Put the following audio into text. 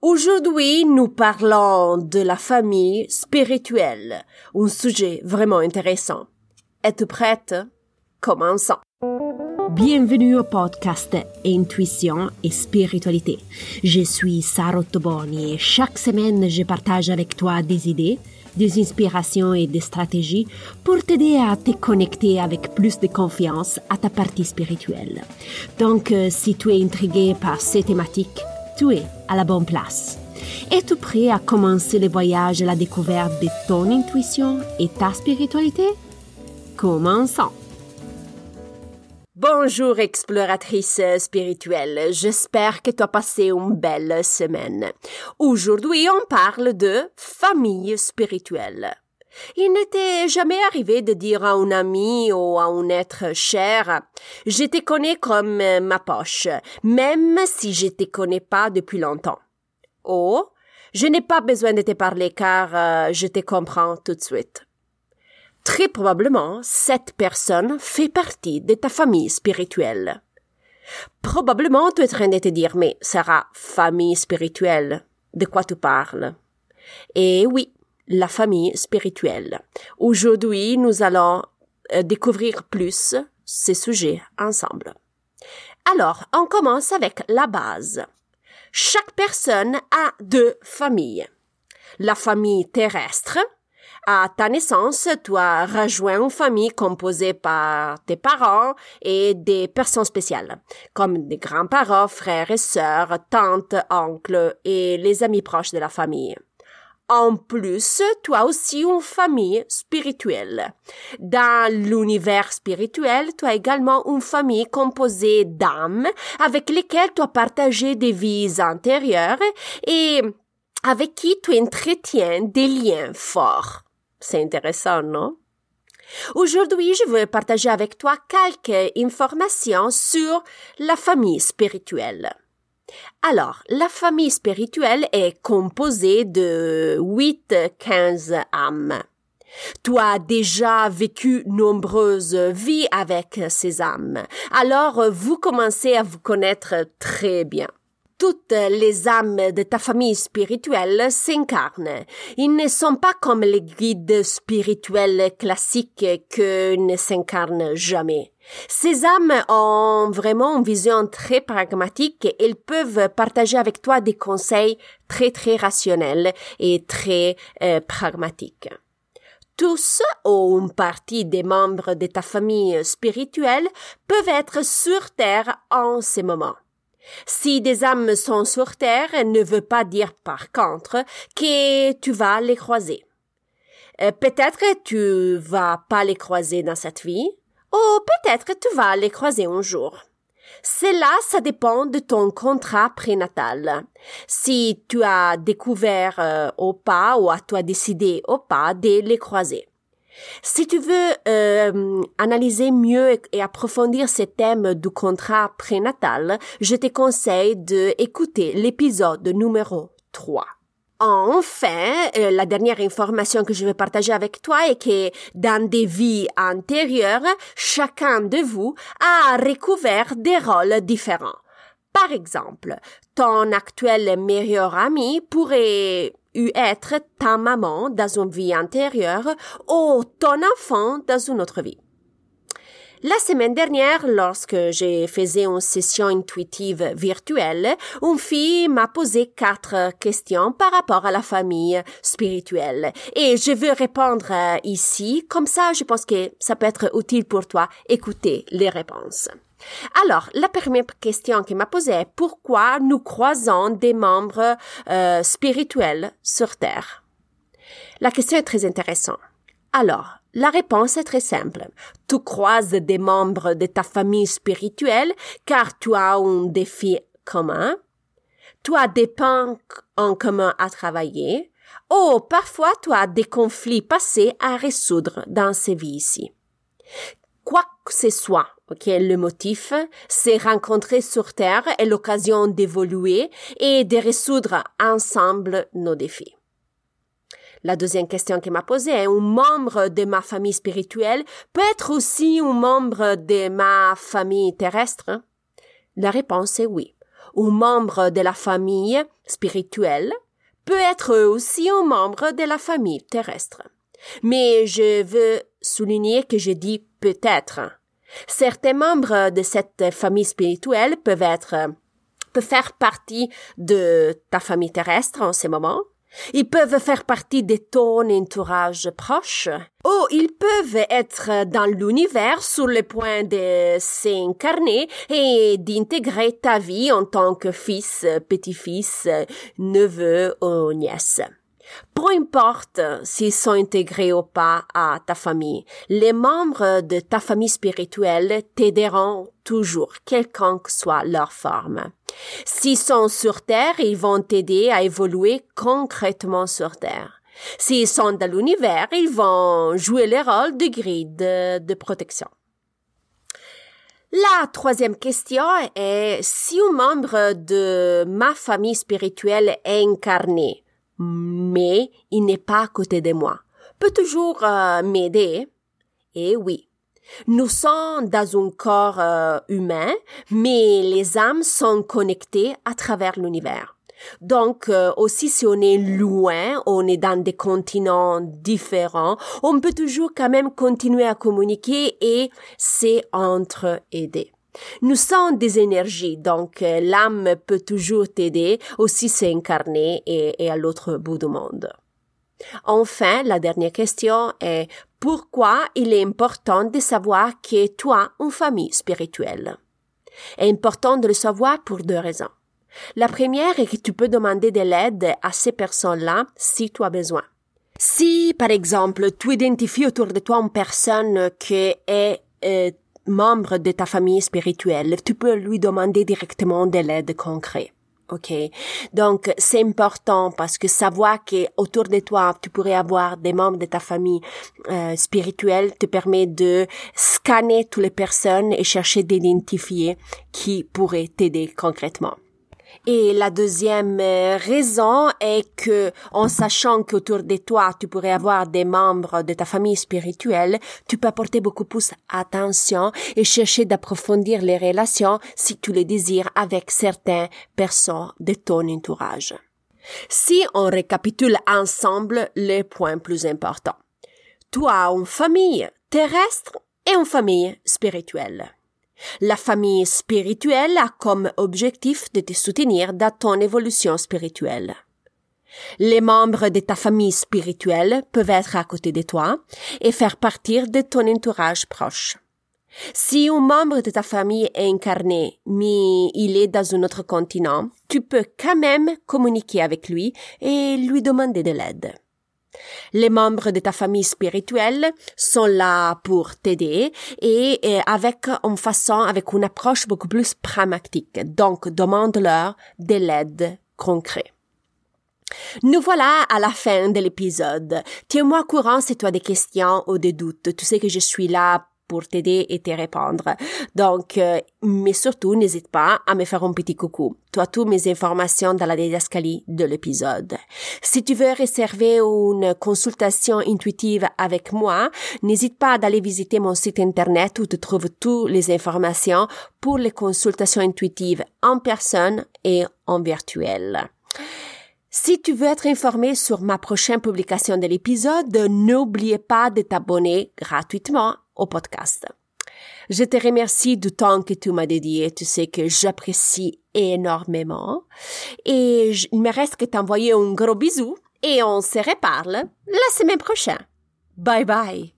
Aujourd'hui, nous parlons de la famille spirituelle, un sujet vraiment intéressant. Es-tu prête? Commençons. Bienvenue au podcast Intuition et Spiritualité. Je suis Sarah Toboni et chaque semaine je partage avec toi des idées, des inspirations et des stratégies pour t'aider à te connecter avec plus de confiance à ta partie spirituelle. Donc, euh, si tu es intrigué par ces thématiques, tu es à la bonne place. Es-tu prêt à commencer le voyage à la découverte de ton intuition et ta spiritualité? Commençons. Bonjour exploratrice spirituelle, j'espère que tu as passé une belle semaine. Aujourd'hui on parle de famille spirituelle. Il n'était jamais arrivé de dire à un ami ou à un être cher Je te connais comme ma poche, même si je te connais pas depuis longtemps. Oh, je n'ai pas besoin de te parler car euh, je te comprends tout de suite. Très probablement, cette personne fait partie de ta famille spirituelle. Probablement, tu es en train de te dire, mais Sarah, famille spirituelle, de quoi tu parles? Et oui, la famille spirituelle. Aujourd'hui, nous allons euh, découvrir plus ces sujets ensemble. Alors, on commence avec la base. Chaque personne a deux familles. La famille terrestre. À ta naissance, tu as rejoint une famille composée par tes parents et des personnes spéciales, comme des grands-parents, frères et sœurs, tantes, oncles et les amis proches de la famille. En plus, tu as aussi une famille spirituelle. Dans l'univers spirituel, tu as également une famille composée d'âmes avec lesquelles tu as partagé des vies antérieures et avec qui tu entretiens des liens forts. C'est intéressant, non? Aujourd'hui, je veux partager avec toi quelques informations sur la famille spirituelle. Alors, la famille spirituelle est composée de 8-15 âmes. Tu as déjà vécu nombreuses vies avec ces âmes. Alors, vous commencez à vous connaître très bien. Toutes les âmes de ta famille spirituelle s'incarnent. Ils ne sont pas comme les guides spirituels classiques que ne s'incarnent jamais. Ces âmes ont vraiment une vision très pragmatique et elles peuvent partager avec toi des conseils très très rationnels et très euh, pragmatiques. Tous ou une partie des membres de ta famille spirituelle peuvent être sur Terre en ce moment. Si des âmes sont sur Terre, ne veut pas dire par contre que tu vas les croiser. Euh, peut-être tu vas pas les croiser dans cette vie, ou peut-être tu vas les croiser un jour. Cela, ça dépend de ton contrat prénatal. Si tu as découvert euh, au pas ou à toi décidé au pas de les croiser. Si tu veux euh, analyser mieux et approfondir ces thèmes du contrat prénatal, je te conseille de écouter l'épisode numéro 3. Enfin, euh, la dernière information que je vais partager avec toi est que dans des vies antérieures, chacun de vous a recouvert des rôles différents. Par exemple, ton actuel meilleur ami pourrait être ta maman dans une vie antérieure ou ton enfant dans une autre vie. La semaine dernière, lorsque j'ai faisais une session intuitive virtuelle, une fille m'a posé quatre questions par rapport à la famille spirituelle. Et je veux répondre euh, ici, comme ça je pense que ça peut être utile pour toi écouter les réponses. Alors, la première question qui m'a posée est pourquoi nous croisons des membres euh, spirituels sur Terre? La question est très intéressante. Alors, la réponse est très simple. Tu croises des membres de ta famille spirituelle car tu as un défi commun, tu as des points en commun à travailler, ou parfois tu as des conflits passés à résoudre dans ces vies ici. Quoi que ce soit, ok, le motif, c'est rencontrer sur Terre est l'occasion d'évoluer et de résoudre ensemble nos défis. La deuxième question qu'il m'a posée est un membre de ma famille spirituelle peut être aussi un membre de ma famille terrestre? La réponse est oui. Un membre de la famille spirituelle peut être aussi un membre de la famille terrestre. Mais je veux souligner que je dis peut-être. Certains membres de cette famille spirituelle peuvent être, peuvent faire partie de ta famille terrestre en ce moment, ils peuvent faire partie de ton entourage proche ou ils peuvent être dans l'univers sur le point de s'incarner et d'intégrer ta vie en tant que fils, petit-fils, neveu ou nièce. Peu importe s'ils sont intégrés ou pas à ta famille, les membres de ta famille spirituelle t'aideront toujours, quelqu'un que soit leur forme. S'ils sont sur Terre, ils vont t'aider à évoluer concrètement sur Terre. S'ils sont dans l'univers, ils vont jouer le rôle de grille de, protection. La troisième question est si un membre de ma famille spirituelle est incarné, mais il n'est pas à côté de moi, peut toujours euh, m'aider? Eh oui, nous sommes dans un corps euh, humain, mais les âmes sont connectées à travers l'univers. Donc, euh, aussi si on est loin, on est dans des continents différents, on peut toujours quand même continuer à communiquer et c'est entre-aider. Nous sommes des énergies, donc euh, l'âme peut toujours t'aider, aussi s'incarner et, et à l'autre bout du monde. Enfin, la dernière question est pourquoi il est important de savoir que tu as une famille spirituelle? C'est important de le savoir pour deux raisons. La première est que tu peux demander de l'aide à ces personnes-là si tu as besoin. Si, par exemple, tu identifies autour de toi une personne qui est euh, membre de ta famille spirituelle, tu peux lui demander directement de l'aide concrète. OK? Donc, c'est important parce que savoir que autour de toi, tu pourrais avoir des membres de ta famille euh, spirituelle te permet de scanner toutes les personnes et chercher d'identifier qui pourrait t'aider concrètement. Et la deuxième euh, raison est que, en sachant qu'autour de toi, tu pourrais avoir des membres de ta famille spirituelle, tu peux apporter beaucoup plus attention et chercher d'approfondir les relations si tu les désires avec certaines personnes de ton entourage. Si on récapitule ensemble les points plus importants. As une famille terrestre et une famille spirituelle. La famille spirituelle a comme objectif de te soutenir dans ton évolution spirituelle. Les membres de ta famille spirituelle peuvent être à côté de toi et faire partie de ton entourage proche. Si un membre de ta famille est incarné, mais il est dans un autre continent, tu peux quand même communiquer avec lui et lui demander de l'aide. Les membres de ta famille spirituelle sont là pour t'aider et, avec une façon, avec une approche beaucoup plus pragmatique. Donc, demande-leur de l'aide concrète. Nous voilà à la fin de l'épisode. Tiens-moi courant si tu as des questions ou des doutes. Tu sais que je suis là pour t'aider et te répondre. Donc, euh, mais surtout, n'hésite pas à me faire un petit coucou. Tu as toutes mes informations dans la didascalie de l'épisode. Si tu veux réserver une consultation intuitive avec moi, n'hésite pas d'aller visiter mon site internet où tu trouves toutes les informations pour les consultations intuitives en personne et en virtuel. Si tu veux être informé sur ma prochaine publication de l'épisode, n'oubliez pas de t'abonner gratuitement au podcast. Je te remercie du temps que tu m'as dédié. Tu sais que j'apprécie énormément. Et il me reste que t'envoyer un gros bisou et on se reparle la semaine prochaine. Bye bye.